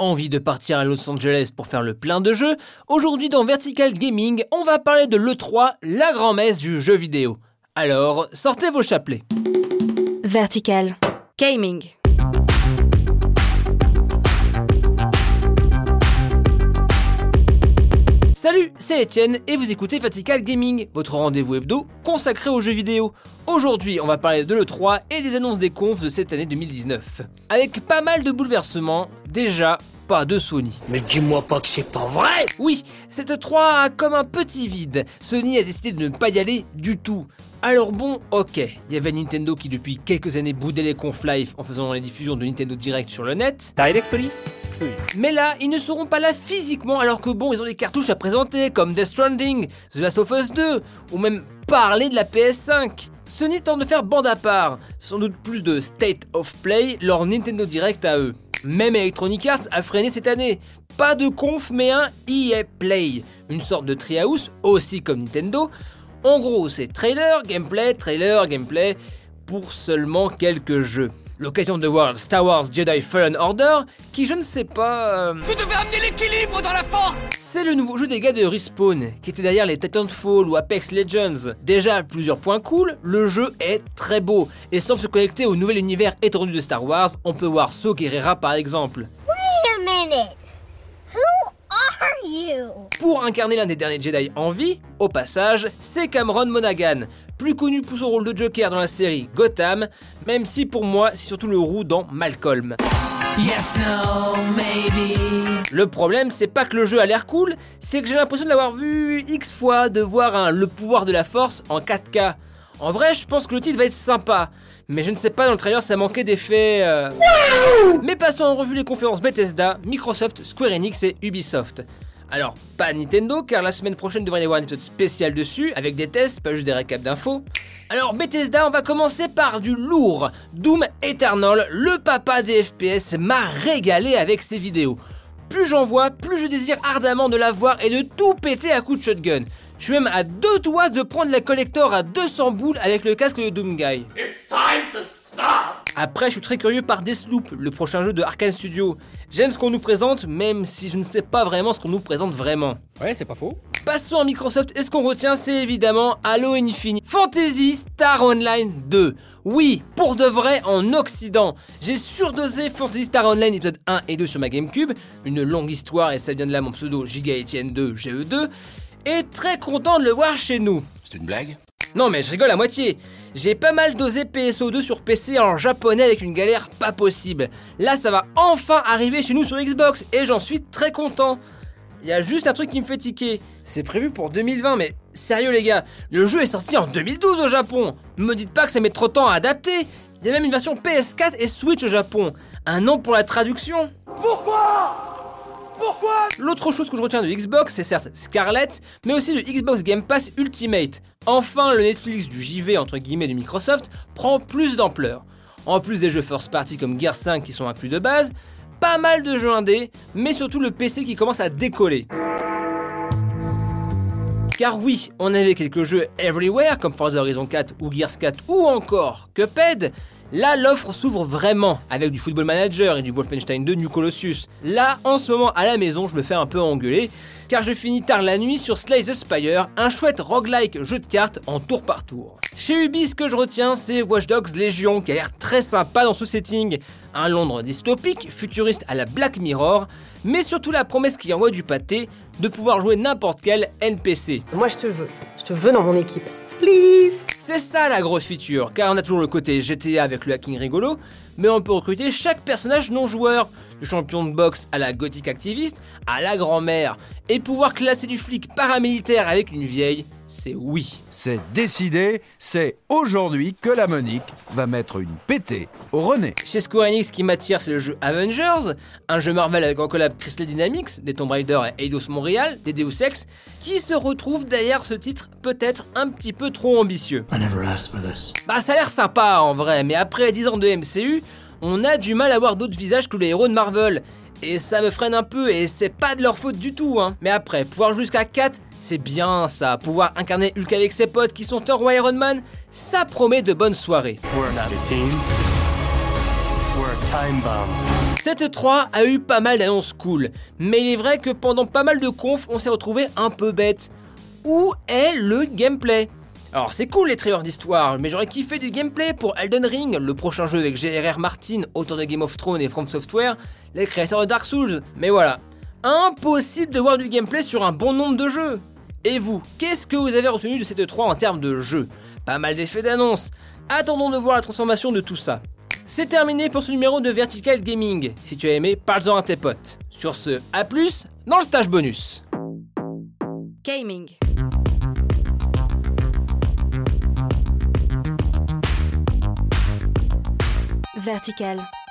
Envie de partir à Los Angeles pour faire le plein de jeux? Aujourd'hui dans Vertical Gaming, on va parler de l'E3, la grand-messe du jeu vidéo. Alors, sortez vos chapelets. Vertical Gaming. Salut, c'est Etienne et vous écoutez Vertical Gaming, votre rendez-vous hebdo consacré aux jeux vidéo. Aujourd'hui, on va parler de l'E3 et des annonces des confs de cette année 2019. Avec pas mal de bouleversements, déjà, pas de Sony. Mais dis-moi pas que c'est pas vrai Oui, cette E3 a comme un petit vide. Sony a décidé de ne pas y aller du tout. Alors bon, ok, il y avait Nintendo qui depuis quelques années boudait les confs live en faisant les diffusions de Nintendo Direct sur le net. Directory? Mais là, ils ne seront pas là physiquement alors que bon, ils ont des cartouches à présenter comme Death Stranding, The Last of Us 2 ou même parler de la PS5. Sony tente de faire bande à part, sans doute plus de State of Play, leur Nintendo Direct à eux. Même Electronic Arts a freiné cette année. Pas de conf mais un EA Play, une sorte de treehouse, aussi comme Nintendo. En gros, c'est trailer, gameplay, trailer, gameplay, pour seulement quelques jeux l'occasion de voir Star Wars Jedi Fallen Order, qui je ne sais pas... Euh, Vous devez amener l'équilibre dans la force C'est le nouveau jeu des gars de Respawn, qui était derrière les Titanfall ou Apex Legends. Déjà, plusieurs points cool, le jeu est très beau, et semble se connecter au nouvel univers étendu de Star Wars, on peut voir So Guerrera par exemple. Wait a minute Pour incarner l'un des derniers Jedi en vie, au passage, c'est Cameron Monaghan, plus connu pour son rôle de Joker dans la série Gotham, même si pour moi c'est surtout le roux dans Malcolm. Yes, no, maybe. Le problème, c'est pas que le jeu a l'air cool, c'est que j'ai l'impression de l'avoir vu X fois, de voir un Le pouvoir de la force en 4K. En vrai, je pense que le titre va être sympa, mais je ne sais pas, dans le trailer, ça manquait d'effets. Euh... Mais passons en revue les conférences Bethesda, Microsoft, Square Enix et Ubisoft. Alors, pas Nintendo, car la semaine prochaine devrait y avoir un épisode spécial dessus, avec des tests, pas juste des récaps d'infos. Alors, Bethesda, on va commencer par du lourd. Doom Eternal, le papa des FPS, m'a régalé avec ses vidéos. Plus j'en vois, plus je désire ardemment de la voir et de tout péter à coups de shotgun. Je suis même à deux doigts de prendre la collector à 200 boules avec le casque de Doom Guy. Après, je suis très curieux par Deathloop, le prochain jeu de Arkane Studio. J'aime ce qu'on nous présente, même si je ne sais pas vraiment ce qu'on nous présente vraiment. Ouais, c'est pas faux. Passons à Microsoft, et ce qu'on retient, c'est évidemment Halo Infinite Fantasy Star Online 2. Oui, pour de vrai, en Occident. J'ai surdosé Fantasy Star Online épisode 1 et 2 sur ma GameCube, une longue histoire, et ça vient de là mon pseudo Giga Etienne 2 GE2, et très content de le voir chez nous. C'est une blague? Non mais je rigole à moitié. J'ai pas mal dosé PSO2 sur PC en japonais avec une galère pas possible. Là ça va enfin arriver chez nous sur Xbox et j'en suis très content. Il y a juste un truc qui me fait tiquer. C'est prévu pour 2020 mais sérieux les gars, le jeu est sorti en 2012 au Japon. Ne me dites pas que ça met trop de temps à adapter. Il y a même une version PS4 et Switch au Japon. Un an pour la traduction. Pourquoi? L'autre chose que je retiens de Xbox, c'est certes Scarlett, mais aussi le Xbox Game Pass Ultimate. Enfin, le Netflix du JV entre guillemets de Microsoft prend plus d'ampleur. En plus des jeux first party comme Gear 5 qui sont inclus de base, pas mal de jeux indés, mais surtout le PC qui commence à décoller. Car oui, on avait quelques jeux everywhere comme Forza Horizon 4 ou Gears 4 ou encore Cuphead, Là, l'offre s'ouvre vraiment avec du Football Manager et du Wolfenstein 2 New Colossus. Là, en ce moment, à la maison, je me fais un peu engueuler, car je finis tard la nuit sur Slay the Spire, un chouette roguelike jeu de cartes en tour par tour. Chez Ubi, ce que je retiens, c'est Watch Dogs Legion, qui a l'air très sympa dans ce setting. Un Londres dystopique, futuriste à la Black Mirror, mais surtout la promesse qui envoie du pâté de pouvoir jouer n'importe quel NPC. Moi, je te veux. Je te veux dans mon équipe. Please c'est ça la grosse feature, car on a toujours le côté GTA avec le hacking rigolo, mais on peut recruter chaque personnage non joueur, du champion de boxe à la gothique activiste, à la grand-mère, et pouvoir classer du flic paramilitaire avec une vieille, c'est oui. C'est décidé, c'est aujourd'hui que la Monique va mettre une pétée au René. Chez Square Enix, ce qui m'attire, c'est le jeu Avengers, un jeu Marvel avec en collab Crystal Dynamics, des Tomb Raider et Eidos Montréal, des Deus Ex, qui se retrouve derrière ce titre peut-être un petit peu trop ambitieux. Bah ça a l'air sympa en vrai, mais après 10 ans de MCU, on a du mal à voir d'autres visages que les héros de Marvel. Et ça me freine un peu et c'est pas de leur faute du tout hein. Mais après, pouvoir jouer jusqu'à 4, c'est bien ça. Pouvoir incarner Hulk avec ses potes qui sont Thor ou Iron Man, ça promet de bonnes soirées. Cette 3 a eu pas mal d'annonces cool, mais il est vrai que pendant pas mal de confs, on s'est retrouvé un peu bête. Où est le gameplay? Alors c'est cool les trailers d'histoire, mais j'aurais kiffé du gameplay pour Elden Ring, le prochain jeu avec J.R.R. Martin, auteur de Game of Thrones et From Software, les créateurs de Dark Souls. Mais voilà, impossible de voir du gameplay sur un bon nombre de jeux. Et vous, qu'est-ce que vous avez retenu de cette 3 en termes de jeu Pas mal d'effets d'annonce. Attendons de voir la transformation de tout ça. C'est terminé pour ce numéro de Vertical Gaming. Si tu as aimé, parle-en à tes potes. Sur ce, à plus dans le stage bonus. Gaming. Vertical.